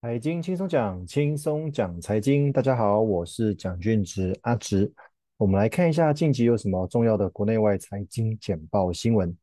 财经轻松讲，轻松讲财经。大家好，我是蒋俊植阿植。我们来看一下近期有什么重要的国内外财经简报新闻。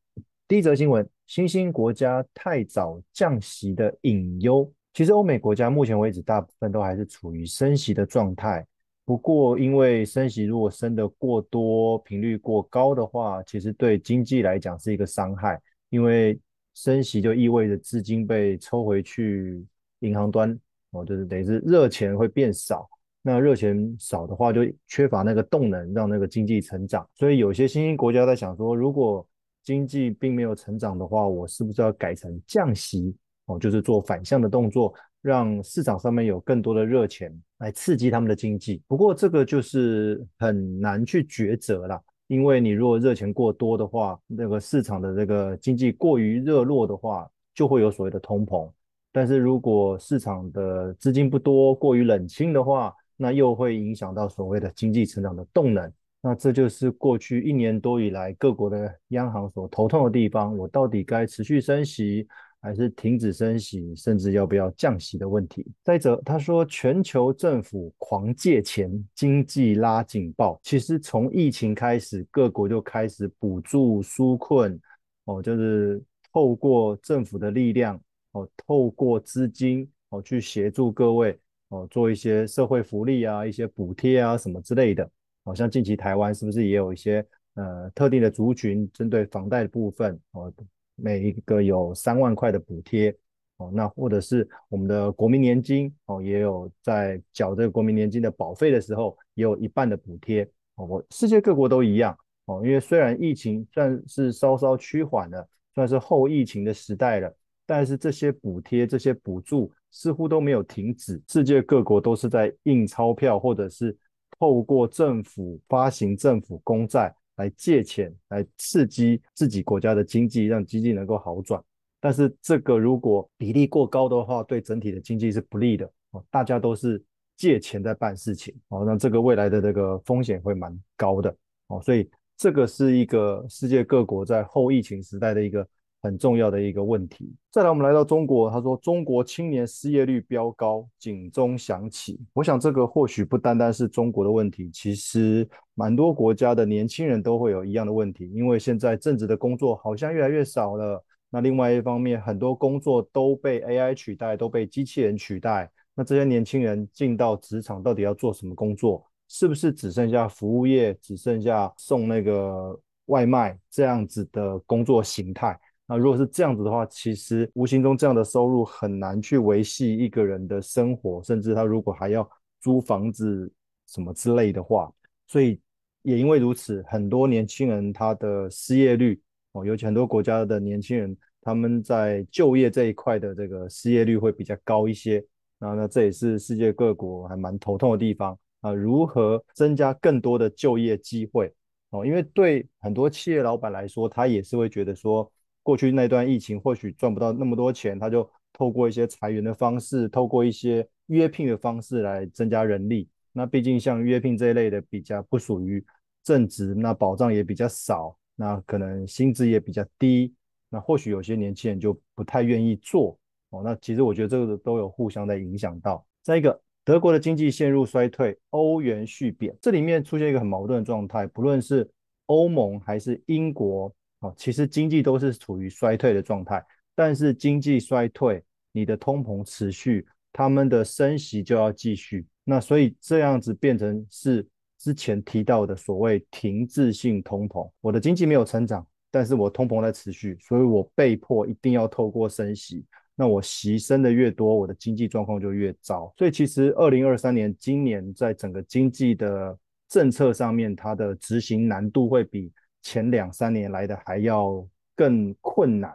第一则新闻：新兴国家太早降息的隐忧。其实欧美国家目前为止大部分都还是处于升息的状态。不过，因为升息如果升得过多、频率过高的话，其实对经济来讲是一个伤害，因为升息就意味着资金被抽回去银行端，哦，就是等于是热钱会变少。那热钱少的话，就缺乏那个动能让那个经济成长。所以有些新兴国家在想说，如果经济并没有成长的话，我是不是要改成降息？哦，就是做反向的动作，让市场上面有更多的热钱来刺激他们的经济。不过这个就是很难去抉择啦，因为你如果热钱过多的话，那个市场的这个经济过于热络的话，就会有所谓的通膨。但是如果市场的资金不多，过于冷清的话，那又会影响到所谓的经济成长的动能。那这就是过去一年多以来各国的央行所头痛的地方，我到底该持续升息，还是停止升息，甚至要不要降息的问题。再者，他说全球政府狂借钱，经济拉警报。其实从疫情开始，各国就开始补助纾困，哦，就是透过政府的力量，哦，透过资金，哦，去协助各位，哦，做一些社会福利啊，一些补贴啊，什么之类的。好像近期台湾是不是也有一些呃特定的族群针对房贷的部分哦，每一个有三万块的补贴哦，那或者是我们的国民年金哦，也有在缴这个国民年金的保费的时候，也有一半的补贴哦。我世界各国都一样哦，因为虽然疫情算是稍稍趋缓了，算是后疫情的时代了，但是这些补贴、这些补助似乎都没有停止，世界各国都是在印钞票或者是。透过政府发行政府公债来借钱，来刺激自己国家的经济，让经济能够好转。但是这个如果比例过高的话，对整体的经济是不利的哦。大家都是借钱在办事情哦，那这个未来的这个风险会蛮高的哦。所以这个是一个世界各国在后疫情时代的一个。很重要的一个问题。再来，我们来到中国，他说中国青年失业率飙高，警钟响起。我想这个或许不单单是中国的问题，其实蛮多国家的年轻人都会有一样的问题，因为现在正职的工作好像越来越少了。那另外一方面，很多工作都被 AI 取代，都被机器人取代。那这些年轻人进到职场到底要做什么工作？是不是只剩下服务业，只剩下送那个外卖这样子的工作形态？那如果是这样子的话，其实无形中这样的收入很难去维系一个人的生活，甚至他如果还要租房子什么之类的话，所以也因为如此，很多年轻人他的失业率哦，尤其很多国家的年轻人他们在就业这一块的这个失业率会比较高一些。然后呢，这也是世界各国还蛮头痛的地方啊，如何增加更多的就业机会哦？因为对很多企业老板来说，他也是会觉得说。过去那段疫情或许赚不到那么多钱，他就透过一些裁员的方式，透过一些约聘的方式来增加人力。那毕竟像约聘这一类的比较不属于正职，那保障也比较少，那可能薪资也比较低。那或许有些年轻人就不太愿意做哦。那其实我觉得这个都有互相在影响到。再一个，德国的经济陷入衰退，欧元续贬，这里面出现一个很矛盾的状态，不论是欧盟还是英国。其实经济都是处于衰退的状态，但是经济衰退，你的通膨持续，他们的升息就要继续，那所以这样子变成是之前提到的所谓停滞性通膨。我的经济没有成长，但是我通膨在持续，所以我被迫一定要透过升息。那我息升的越多，我的经济状况就越糟。所以其实二零二三年今年在整个经济的政策上面，它的执行难度会比。前两三年来的还要更困难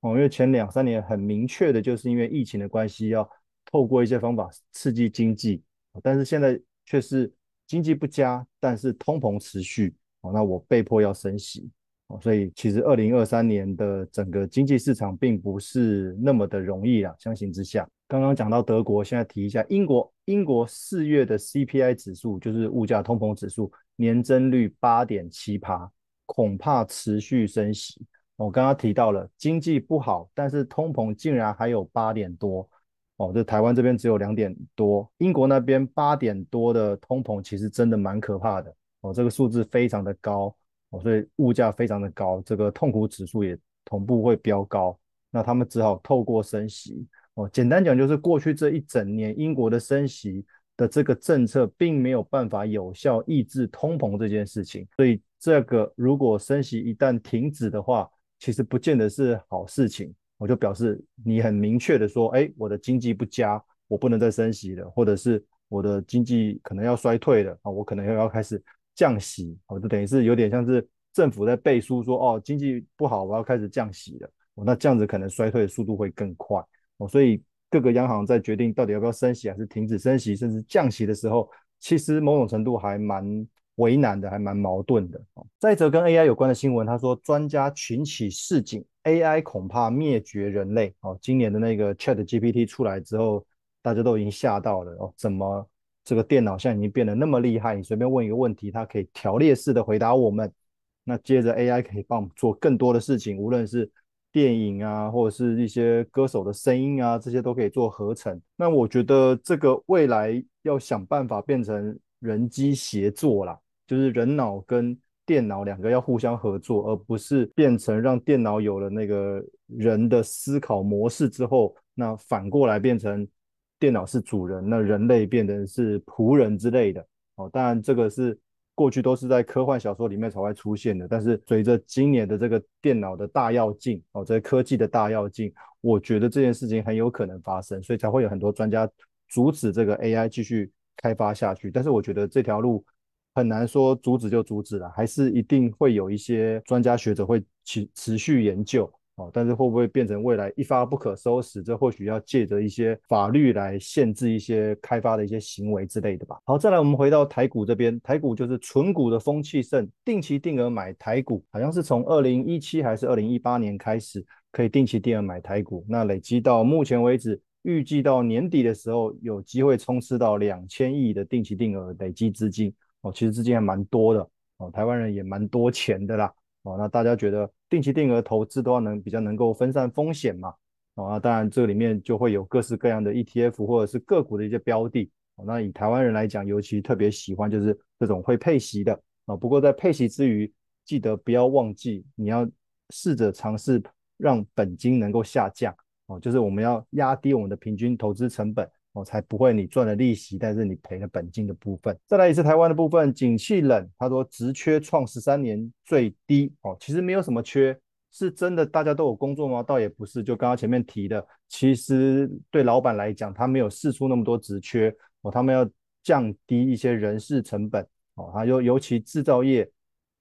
哦，因为前两三年很明确的就是因为疫情的关系，要透过一些方法刺激经济，但是现在却是经济不佳，但是通膨持续哦，那我被迫要升息哦，所以其实二零二三年的整个经济市场并不是那么的容易啊。相形之下，刚刚讲到德国，现在提一下英国，英国四月的 CPI 指数就是物价通膨指数，年增率八点七趴。恐怕持续升息。我刚刚提到了经济不好，但是通膨竟然还有八点多，哦，这台湾这边只有两点多，英国那边八点多的通膨，其实真的蛮可怕的。哦，这个数字非常的高哦，所以物价非常的高，这个痛苦指数也同步会飙高，那他们只好透过升息。哦，简单讲就是过去这一整年英国的升息的这个政策并没有办法有效抑制通膨这件事情，所以这个如果升息一旦停止的话，其实不见得是好事情。我就表示你很明确的说，哎，我的经济不佳，我不能再升息了，或者是我的经济可能要衰退了啊，我可能又要开始降息，我就等于是有点像是政府在背书说，哦，经济不好，我要开始降息了，那这样子可能衰退的速度会更快。哦，所以各个央行在决定到底要不要升息还是停止升息，甚至降息的时候，其实某种程度还蛮为难的，还蛮矛盾的哦。再则跟 AI 有关的新闻，他说专家群起示警。AI 恐怕灭绝人类哦！今年的那个 ChatGPT 出来之后，大家都已经吓到了哦。怎么这个电脑现在已经变得那么厉害？你随便问一个问题，它可以条列式的回答我们。那接着 AI 可以帮我们做更多的事情，无论是电影啊，或者是一些歌手的声音啊，这些都可以做合成。那我觉得这个未来要想办法变成人机协作啦，就是人脑跟。电脑两个要互相合作，而不是变成让电脑有了那个人的思考模式之后，那反过来变成电脑是主人，那人类变成是仆人之类的。哦，当然这个是过去都是在科幻小说里面才会出现的，但是随着今年的这个电脑的大跃进，哦，这个科技的大跃进，我觉得这件事情很有可能发生，所以才会有很多专家阻止这个 AI 继续开发下去。但是我觉得这条路。很难说阻止就阻止了，还是一定会有一些专家学者会持持续研究哦。但是会不会变成未来一发不可收拾？这或许要借着一些法律来限制一些开发的一些行为之类的吧。好，再来我们回到台股这边，台股就是存股的风气盛，定期定额买台股，好像是从二零一七还是二零一八年开始可以定期定额买台股，那累积到目前为止，预计到年底的时候有机会冲刺到两千亿的定期定额累积资金。哦，其实资金还蛮多的哦，台湾人也蛮多钱的啦哦。那大家觉得定期定额投资的话，能比较能够分散风险嘛？哦，那当然这里面就会有各式各样的 ETF 或者是个股的一些标的。哦，那以台湾人来讲，尤其特别喜欢就是这种会配息的啊。不过在配息之余，记得不要忘记你要试着尝试让本金能够下降哦，就是我们要压低我们的平均投资成本。哦，才不会你赚了利息，但是你赔了本金的部分。再来一次台湾的部分，景气冷，他说职缺创十三年最低。哦，其实没有什么缺，是真的大家都有工作吗？倒也不是，就刚刚前面提的，其实对老板来讲，他没有释出那么多职缺，哦，他们要降低一些人事成本。哦，还有尤其制造业，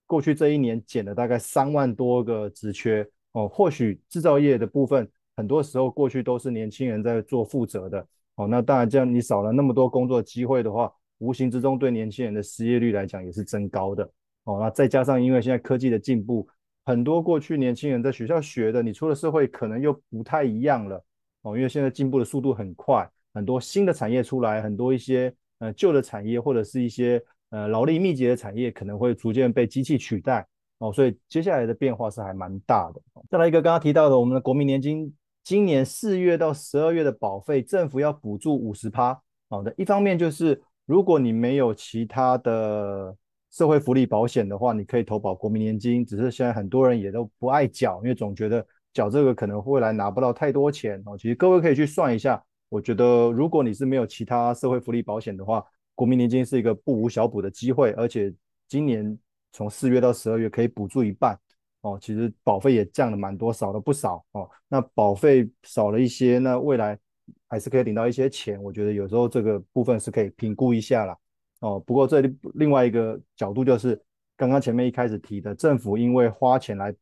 过去这一年减了大概三万多个职缺。哦，或许制造业的部分，很多时候过去都是年轻人在做负责的。哦，那当然，这样你少了那么多工作机会的话，无形之中对年轻人的失业率来讲也是增高的。哦，那再加上因为现在科技的进步，很多过去年轻人在学校学的，你出了社会可能又不太一样了。哦，因为现在进步的速度很快，很多新的产业出来，很多一些呃旧的产业或者是一些呃劳力密集的产业可能会逐渐被机器取代。哦，所以接下来的变化是还蛮大的。再来一个刚刚提到的，我们的国民年金。今年四月到十二月的保费，政府要补助五十趴。好的，一方面就是如果你没有其他的社会福利保险的话，你可以投保国民年金。只是现在很多人也都不爱缴，因为总觉得缴这个可能未来拿不到太多钱哦。其实各位可以去算一下，我觉得如果你是没有其他社会福利保险的话，国民年金是一个不无小补的机会，而且今年从四月到十二月可以补助一半。哦，其实保费也降了蛮多，少了不少哦。那保费少了一些，那未来还是可以领到一些钱。我觉得有时候这个部分是可以评估一下啦。哦。不过这里另外一个角度就是，刚刚前面一开始提的，政府因为花钱来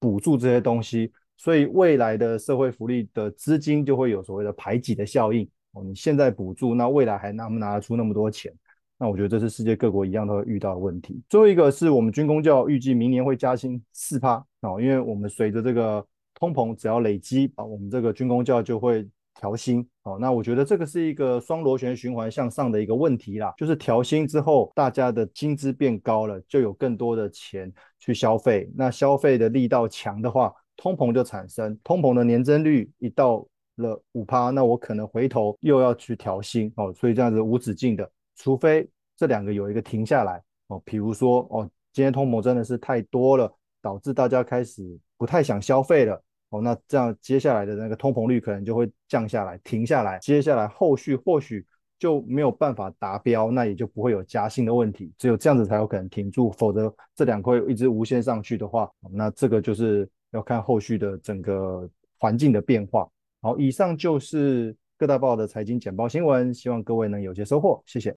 补助这些东西，所以未来的社会福利的资金就会有所谓的排挤的效应。哦，你现在补助，那未来还拿不拿得出那么多钱？那我觉得这是世界各国一样都会遇到的问题。最后一个是我们军公教预计明年会加薪四趴啊，因为我们随着这个通膨只要累积啊，我们这个军公教就会调薪啊。那我觉得这个是一个双螺旋循环向上的一个问题啦，就是调薪之后，大家的薪资变高了，就有更多的钱去消费。那消费的力道强的话，通膨就产生，通膨的年增率一到了五趴，那我可能回头又要去调薪哦，所以这样子无止境的，除非这两个有一个停下来哦，比如说哦，今天通膨真的是太多了，导致大家开始不太想消费了哦，那这样接下来的那个通膨率可能就会降下来，停下来，接下来后续或许就没有办法达标，那也就不会有加薪的问题，只有这样子才有可能停住，否则这两块一直无限上去的话，那这个就是要看后续的整个环境的变化。好，以上就是各大报的财经简报新闻，希望各位能有些收获，谢谢。